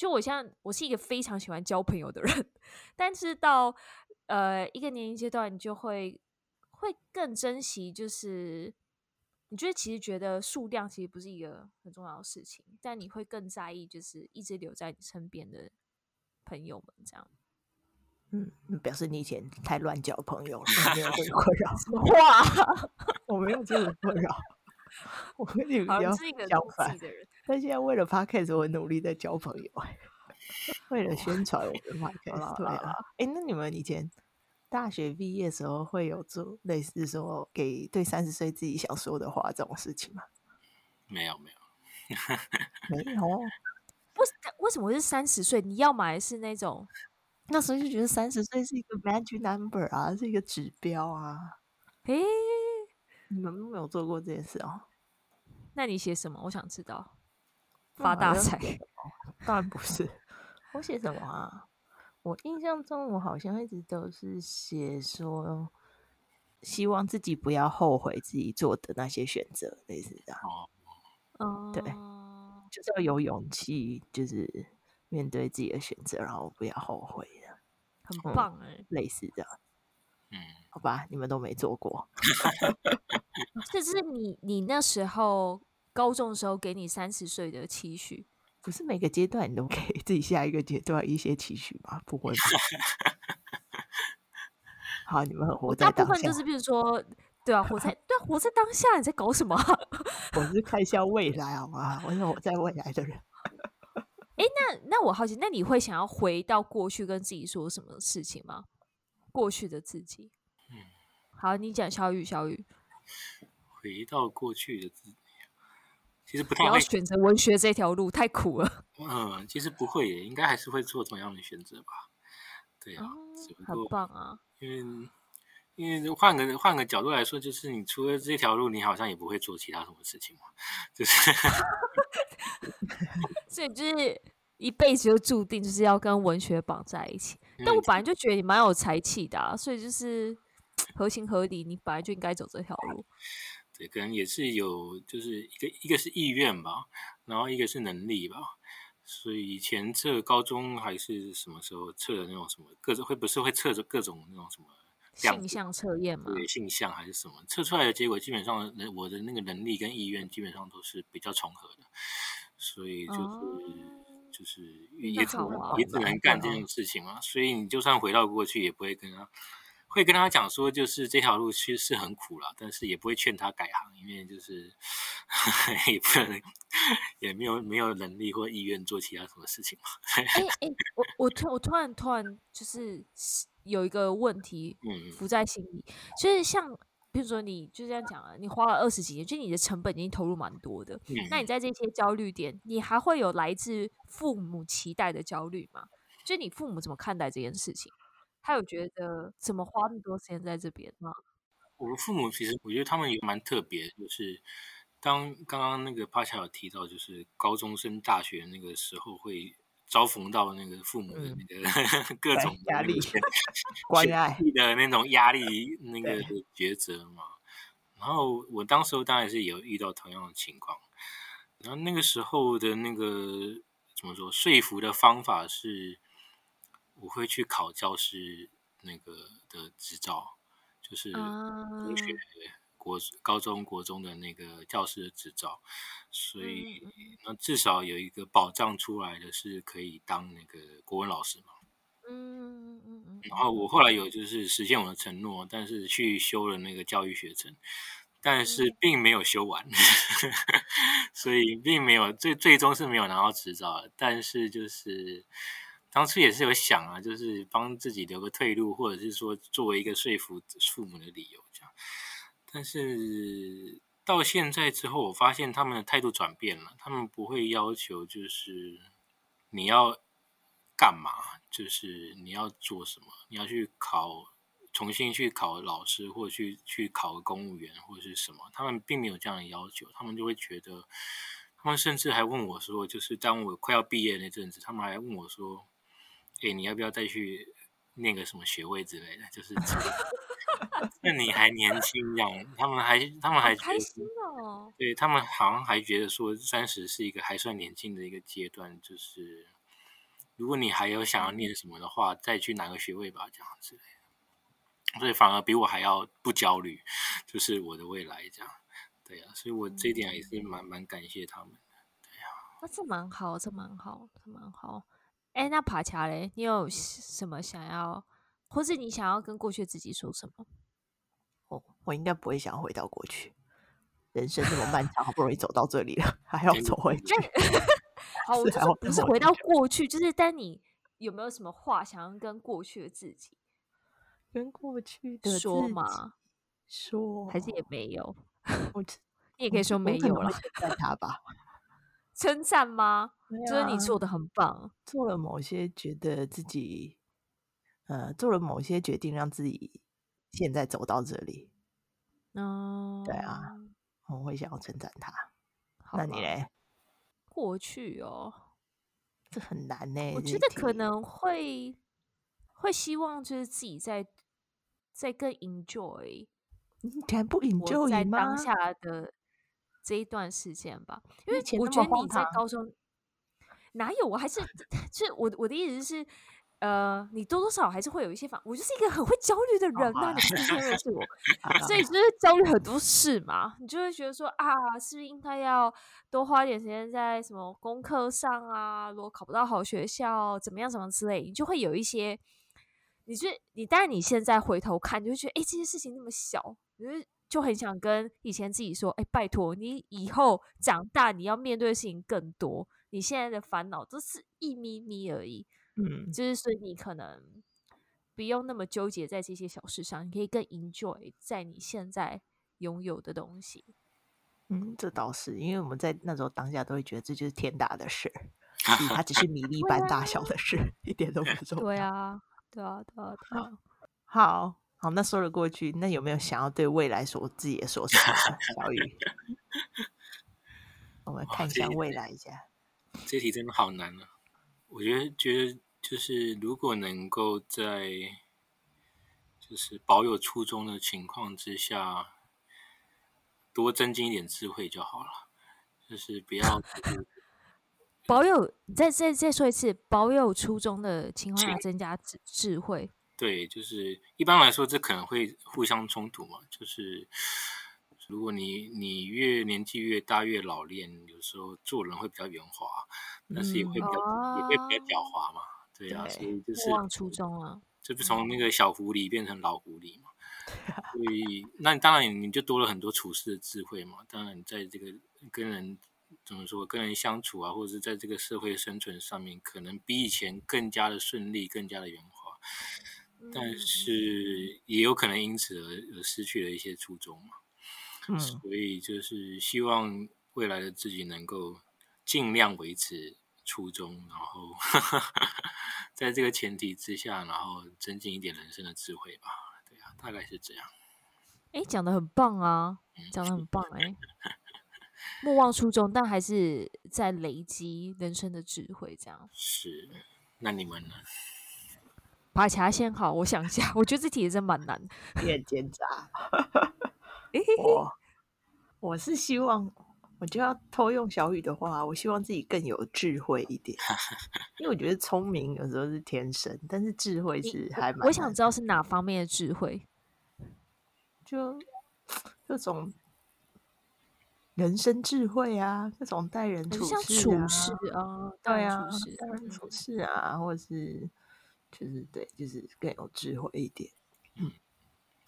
S2: 就我现在我是一个非常喜欢交朋友的人，但是到呃一个年龄阶段，你就会会更珍惜，就是。你觉得其实觉得数量其实不是一个很重要的事情，但你会更在意就是一直留在你身边的朋友们这样。
S1: 嗯，表示你以前太乱交朋友了，没有这个困扰。什么话？我没有这个困扰。我跟你比较相反的人，但现在为了 podcast 我努力在交朋友，为了宣传我的 podcast。对啊，哎，那你们以前？大学毕业的时候会有做类似说给对三十岁自己想说的话这种事情吗？
S3: 没有没有
S1: 没有。
S2: 为为什么是三十岁？你要买的是那种？
S1: 那时候就觉得三十岁是一个 magic number 啊，是一个指标啊。
S2: 诶、欸，
S1: 你们都没有做过这件事哦？
S2: 那你写什么？我想知道。发大财？
S1: 当然不是。我写什么啊？我印象中，我好像一直都是写说，希望自己不要后悔自己做的那些选择，类似这样。哦，对，就是要有勇气，就是面对自己的选择，然后不要后悔的，
S2: 很棒哎、欸，
S1: 类似这样。嗯，好吧，你们都没做过。
S2: 这是你你那时候高中的时候给你三十岁的期许。
S1: 不是每个阶段你都给 自己下一个阶段一些期许吗？不会吧。好，你们很活在当下。
S2: 大部分就是，比如说，对啊，活在 对啊，活在当下。你在搞什么？
S1: 我是看向未来，好吗？我是活在未来的人。
S2: 哎、欸，那那我好奇，那你会想要回到过去跟自己说什么事情吗？过去的自己。嗯。好，你讲小雨，小雨。
S3: 回到过去的自己。其实不
S2: 太要选择文学这条路，太苦了。
S3: 嗯，其实不会耶，应该还是会做同样的选择吧。对啊，
S2: 很棒啊！
S3: 因为因为换个换个角度来说，就是你除了这条路，你好像也不会做其他什么事情嘛。就是，
S2: 所以就是一辈子就注定就是要跟文学绑在一起。但我本来就觉得你蛮有才气的啊，所以就是 合情合理，你本来就应该走这条路。
S3: 可能也是有，就是一个一个是意愿吧，然后一个是能力吧。所以以前测高中还是什么时候测的那种什么各种会不是会测着各种那种什么
S2: 性向测验嘛？
S3: 对，性向还是什么测出来的结果，基本上我的那个能力跟意愿基本上都是比较重合的。所以就是、哦、就是也只也只能干这种事情嘛。所以你就算回到过去，也不会跟他。会跟他讲说，就是这条路其实是很苦了，但是也不会劝他改行，因为就是 也不能，也没有没有能力或意愿做其他什么事情嘛。哎
S2: 哎、欸欸，我我突我突然突然就是有一个问题浮在心里，嗯、就是像比如说你就这样讲啊，你花了二十几年，就你的成本已经投入蛮多的，嗯、那你在这些焦虑点，你还会有来自父母期待的焦虑吗？就你父母怎么看待这件事情？他有觉得怎么花那么多时间在这边吗？
S3: 我们父母其实，我觉得他们也蛮特别，就是当刚刚那个帕恰有提到，就是高中升大学那个时候会遭逢到那个父母的那个、嗯、各种压力、关爱的那种压力，那个抉择嘛。然后我当时候当然是有遇到同样的情况，然后那个时候的那个怎么说说服的方法是。我会去考教师那个的执照，就是国学国高中国中的那个教师的执照，所以那至少有一个保障出来的是可以当那个国文老师嘛。嗯嗯嗯。然后我后来有就是实现我的承诺，但是去修了那个教育学程，但是并没有修完，所以并没有最最终是没有拿到执照的，但是就是。当初也是有想啊，就是帮自己留个退路，或者是说作为一个说服父母的理由这样。但是到现在之后，我发现他们的态度转变了，他们不会要求就是你要干嘛，就是你要做什么，你要去考重新去考老师，或者去去考公务员，或者是什么，他们并没有这样的要求，他们就会觉得，他们甚至还问我说，就是当我快要毕业那阵子，他们还问我说，哎，你要不要再去念个什么学位之类的？就是，那你还年轻，这样，他们还他们还觉得，
S2: 哦、
S3: 对他们好像还觉得说，三十是一个还算年轻的一个阶段，就是。如果你还有想要念什么的话，再去拿个学位吧，这样之类的。所以反而比我还要不焦虑，就是我的未来这样。对呀、啊，所以我这一点也是蛮蛮感谢他们的。对呀、啊，
S2: 那这蛮好，这蛮好，这蛮好。哎，那爬墙嘞，你有什么想要，或是你想要跟过去自己说什么？
S1: 哦，我应该不会想要回到过去。人生这么漫长，好不容易走到这里了，还要走回 去。
S2: 好，我就是不是回到过去，就是但你有没有什么话想要跟过去的自己，
S1: 跟过去的
S2: 说吗？
S1: 说
S2: 还是也没有？
S1: 我
S2: 你也可以说没有了，
S1: 称赞他吧？
S2: 称赞吗？
S1: 啊、
S2: 就是你做的很棒，
S1: 做了某些觉得自己，呃，做了某些决定，让自己现在走到这里。
S2: 嗯，
S1: 对啊，我会想要称赞他。那你嘞？
S2: 过去哦，
S1: 这很难呢。
S2: 我觉得可能会会希望就是自己在在更 enjoy，
S1: 不 enjoy
S2: 在当下的这一段时间吧？因为我觉得你在高中哪有？我还是 就是我我的意思是。呃，你多多少少还是会有一些反，我就是一个很会焦虑的人呐、啊，你今天认识我，所以就是焦虑很多事嘛，你就会觉得说啊，是不是应该要多花点时间在什么功课上啊？如果考不到好学校，怎么样怎么之类，你就会有一些，你就你，当然你现在回头看，你就会觉得哎，这些事情那么小，你就就很想跟以前自己说，哎，拜托你以后长大你要面对的事情更多，你现在的烦恼都是一咪咪而已。
S1: 嗯，
S2: 就是所以你可能不用那么纠结在这些小事上，你可以更 enjoy 在你现在拥有的东西。
S1: 嗯，这倒是，因为我们在那时候当下都会觉得这就是天大的事，它只是米 粒般大小的事，啊、一点都不重要。
S2: 对啊，对啊，对啊，对啊。
S1: 好好，那说了过去，那有没有想要对未来说自己的说什么？小雨，我们看向未来一下。
S3: 这题真的好难啊！我觉得，觉得。就是如果能够在就是保有初衷的情况之下，多增进一点智慧就好了。就是不要
S2: 保有，再再再说一次，保有初衷的情况下增加智智慧。
S3: 对，就是一般来说，这可能会互相冲突嘛。就是如果你你越年纪越大越老练，有时候做人会比较圆滑，但是也会比较、嗯、也会比较狡猾嘛。对啊，所以就是
S2: 忘初衷了，
S3: 就是从那个小狐狸变成老狐狸嘛。所以，那你当然你就多了很多处事的智慧嘛。当然，你在这个跟人怎么说，跟人相处啊，或者是在这个社会生存上面，可能比以前更加的顺利，更加的圆滑。但是，也有可能因此而而失去了一些初衷嘛。
S1: 嗯，
S3: 所以就是希望未来的自己能够尽量维持初衷，然后。在这个前提之下，然后增进一点人生的智慧吧。对啊，大概是这样。
S2: 哎，讲的很棒啊，讲的很棒哎、欸。莫忘初衷，但还是在累积人生的智慧，这样。
S3: 是，那你们呢？
S2: 爬起来先好，我想一下，我觉得这题也真蛮难，
S1: 有点奸诈。我 我是希望。我就要偷用小雨的话，我希望自己更有智慧一点，因为我觉得聪明有时候是天生，但是智慧是还蛮……
S2: 我想知道是哪方面的智慧，
S1: 就各种人生智慧啊，各种待人处事啊，
S2: 处事啊，
S1: 对啊，待人处事啊，或者是就是对，就是更有智慧一点，嗯。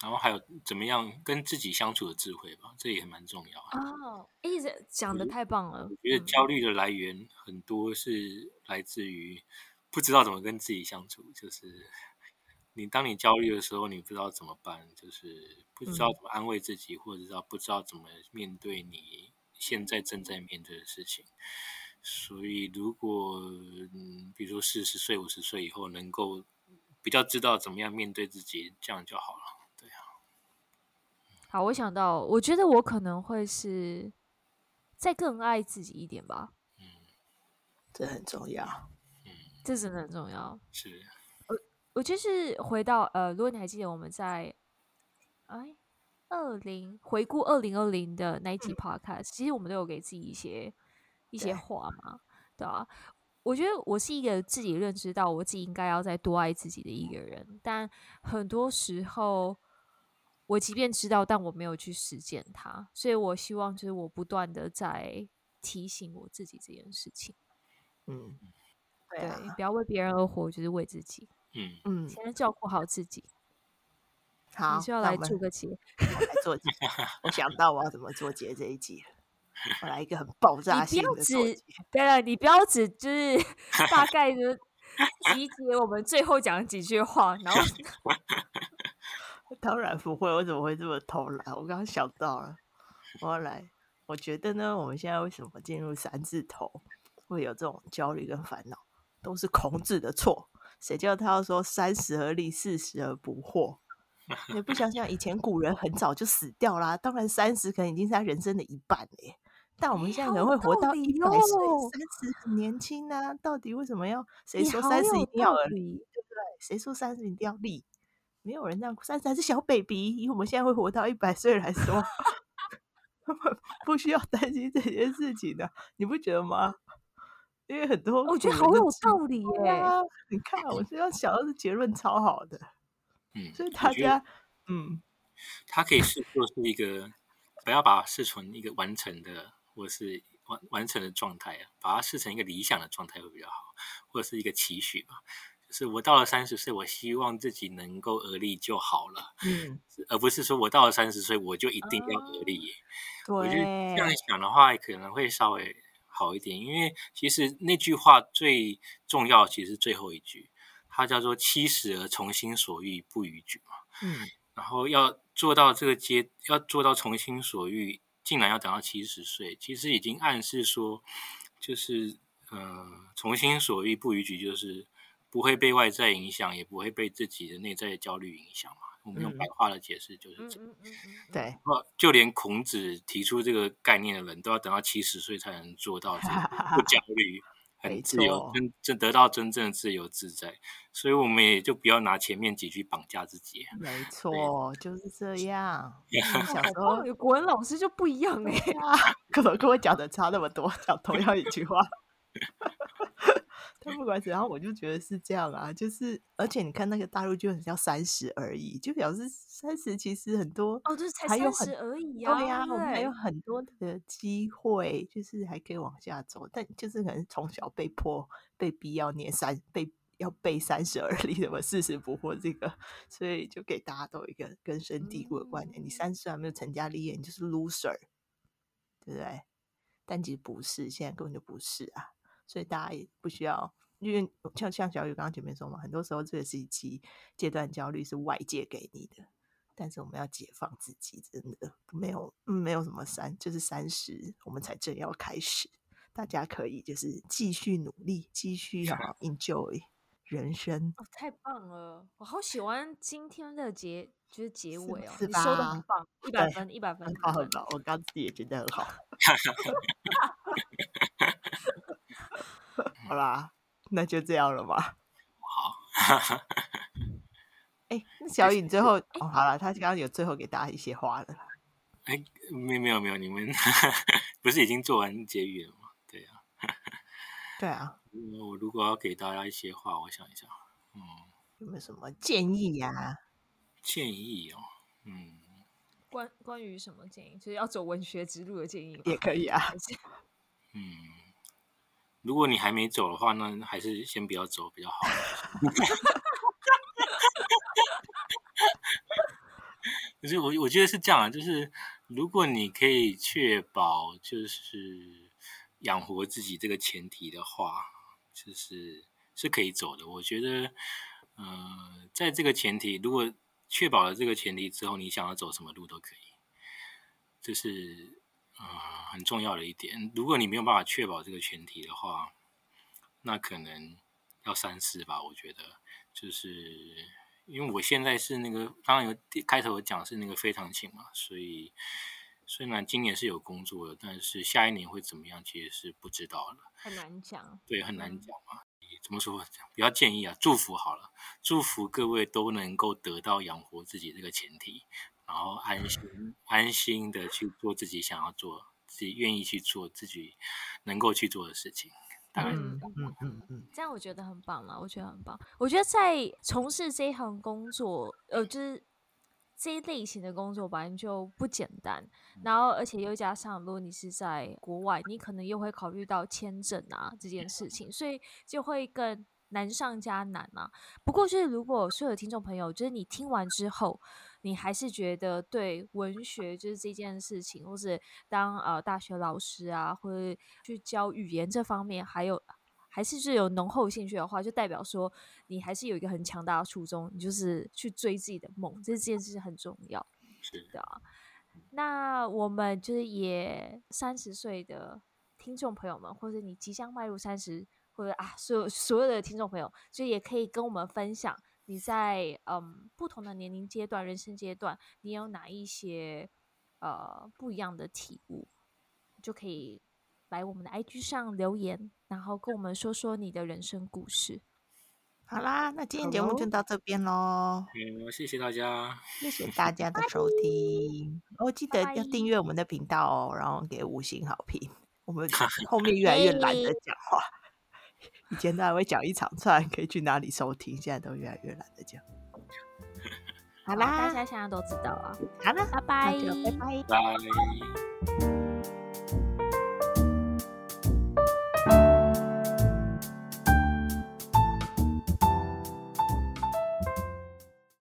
S3: 然后还有怎么样跟自己相处的智慧吧，这也蛮重要的
S2: 哦。一直讲的太棒了。
S3: 我觉得焦虑的来源很多是来自于不知道怎么跟自己相处，就是你当你焦虑的时候，你不知道怎么办，就是不知道怎么安慰自己，嗯、或者知道不知道怎么面对你现在正在面对的事情。所以如果嗯，比如说四十岁、五十岁以后能够。比较知道怎么样面对自己，这样就好了。
S2: 好，我想到，我觉得我可能会是再更爱自己一点吧。
S1: 嗯，这很重要。
S2: 嗯，这真的很重要。
S3: 是。
S2: 我我就是回到呃，如果你还记得我们在哎二零回顾二零二零的那一集 podcast，嗯，其实我们都有给自己一些一些话嘛，对吧？我觉得我是一个自己认知到我自己应该要再多爱自己的一个人，但很多时候我即便知道，但我没有去实践它，所以我希望就是我不断的在提醒我自己这件事情。
S1: 嗯，
S2: 对，对啊，不要为别人而活，就是为自己。
S3: 嗯
S2: 嗯，先照顾好自己。
S1: 好，
S2: 你需要来做个结，
S1: 来做结。我想到我要怎么做结这一集。我来一个很爆炸性的，
S2: 你不要只对了，你不要只就是 大概就集结我们最后讲几句话，然后
S1: 当然不会，我怎么会这么偷懒？我刚刚想到了，我要来。我觉得呢，我们现在为什么进入三字头会有这种焦虑跟烦恼，都是孔子的错。谁叫他要说三十而立，四十而不惑？你不想想，以前古人很早就死掉啦，当然三十可能已经是他人生的一半嘞。但我们现在可能会活到一百岁，三十很年轻啊！到底为什么要？谁说三十一定要而立？对不对？谁说三十一定要立？没有人这样，三十还是小 baby。以我们现在会活到一百岁来说，不需要担心这件事情的，你不觉得吗？因为很多
S2: 我觉得好有道理耶、
S1: 啊。你看，我这样想的是结论超好的。
S3: 嗯，
S1: 所以大家，嗯，
S3: 他可以视作是一个，不要把它视成一个完成的。或是完完成的状态啊，把它视成一个理想的状态会比较好，或者是一个期许吧。就是我到了三十岁，我希望自己能够而立就好了，
S1: 嗯，
S3: 而不是说我到了三十岁我就一定要而立。
S1: 对，我觉
S3: 得这样想的话，可能会稍微好一点，因为其实那句话最重要，其实最后一句，它叫做“七十而从心所欲，不逾矩”嘛。
S1: 嗯，然
S3: 后要做到这个阶，要做到从心所欲。竟然要等到七十岁，其实已经暗示说，就是呃，从心所欲不逾矩，就是不会被外在影响，也不会被自己的内在的焦虑影响嘛。我们用白话的解释就是这样。
S1: 嗯嗯嗯嗯、对，
S3: 就连孔子提出这个概念的人都要等到七十岁才能做到这个不焦 虑。很自由，真真得到真正的自由自在，所以我们也就不要拿前面几句绑架自己。
S1: 没错，就是这样。
S2: 小时候有国文老师就不一样哎、
S1: 欸，可能跟我讲的差那么多，讲同样一句话。但不管怎样，我就觉得是这样啊，就是而且你看那个大陆就很像三十而已，就表示三十其实很多
S2: 哦，就是才三十而已啊，
S1: 对呀、啊，我们还有很多的机会，就是还可以往下走，但就是可能从小被迫被逼要念三，被要背三十而立，什么四十不惑这个，所以就给大家都有一个根深蒂固的观念：嗯、你三十还没有成家立业，你就是 loser，对不对？但其实不是，现在根本就不是啊。所以大家也不需要，因为像像小雨刚刚前面说嘛，很多时候这个时期阶段焦虑是外界给你的，但是我们要解放自己，真的没有没有什么三，就是三十，我们才正要开始，大家可以就是继续努力，继续要 enjoy 人生。
S2: 哦，太棒了，我好喜欢今天的结，就是结尾哦，
S1: 是吧？
S2: 你说的很棒，一百分，一百分，
S1: 很好很好，我刚自己也觉得很好。好啦，那就这样了吧。
S3: 好。
S1: 哎、欸，那小雨最后、好了，他刚刚有最后给大家一些话了。
S3: 哎、欸，没有没有没有，你们 不是已经做完结语了吗？对啊。
S1: 对啊。
S3: 我如果要给大家一些话，我想一下，嗯，
S1: 有没有什么建议呀、啊？
S3: 建议哦，嗯。
S2: 关关于什么建议？就是要走文学之路的建议吗？
S1: 也可以啊。
S3: 嗯。如果你还没走的话，那还是先不要走比较好。可是我我觉得是这样啊，就是如果你可以确保就是养活自己这个前提的话，就是是可以走的。我觉得，呃，在这个前提，如果确保了这个前提之后，你想要走什么路都可以。就是。啊、呃，很重要的一点，如果你没有办法确保这个前提的话，那可能要三思吧。我觉得就是因为我现在是那个刚刚有开头讲是那个非常勤嘛，所以虽然今年是有工作的，但是下一年会怎么样，其实是不知道的，
S2: 很难讲。
S3: 对，很难讲嘛。怎么说？不要建议啊，祝福好了，祝福各位都能够得到养活自己这个前提，然后安心安心的去做自己想要做、自己愿意去做、自己能够去做的事情。当然，嗯
S2: 嗯嗯嗯，这样我觉得很棒了，我觉得很棒。我觉得在从事这一行工作，呃，就是。这一类型的工作本来就不简单，然后而且又加上，如果你是在国外，你可能又会考虑到签证啊这件事情，所以就会更难上加难啊。不过就是如果所有的听众朋友，就是你听完之后，你还是觉得对文学就是这件事情，或是当呃大学老师啊，或者去教语言这方面，还有。还是是有浓厚兴趣的话，就代表说你还是有一个很强大的初衷，你就是去追自己的梦，这件事很重要。
S3: 是
S2: 的，那我们就是也三十岁的听众朋友们，或者你即将迈入三十，或者啊，所有所有的听众朋友，就也可以跟我们分享你在嗯不同的年龄阶段、人生阶段，你有哪一些呃不一样的体悟，就可以。来我们的 IG 上留言，然后跟我们说说你的人生故事。
S1: 好啦，那今天节目就到这边喽。
S3: 嗯，谢谢大家，
S1: 谢谢大家的收听。哦，记得要订阅我们的频道哦，然后给五星好评。我们 后面越来越懒得讲话，以前都还会讲一长串，可以去哪里收听，现在都越来越懒得讲。
S2: 好啦，大家现在都知道啊。
S1: 好了，
S2: 拜拜，
S1: 拜拜，
S3: 拜。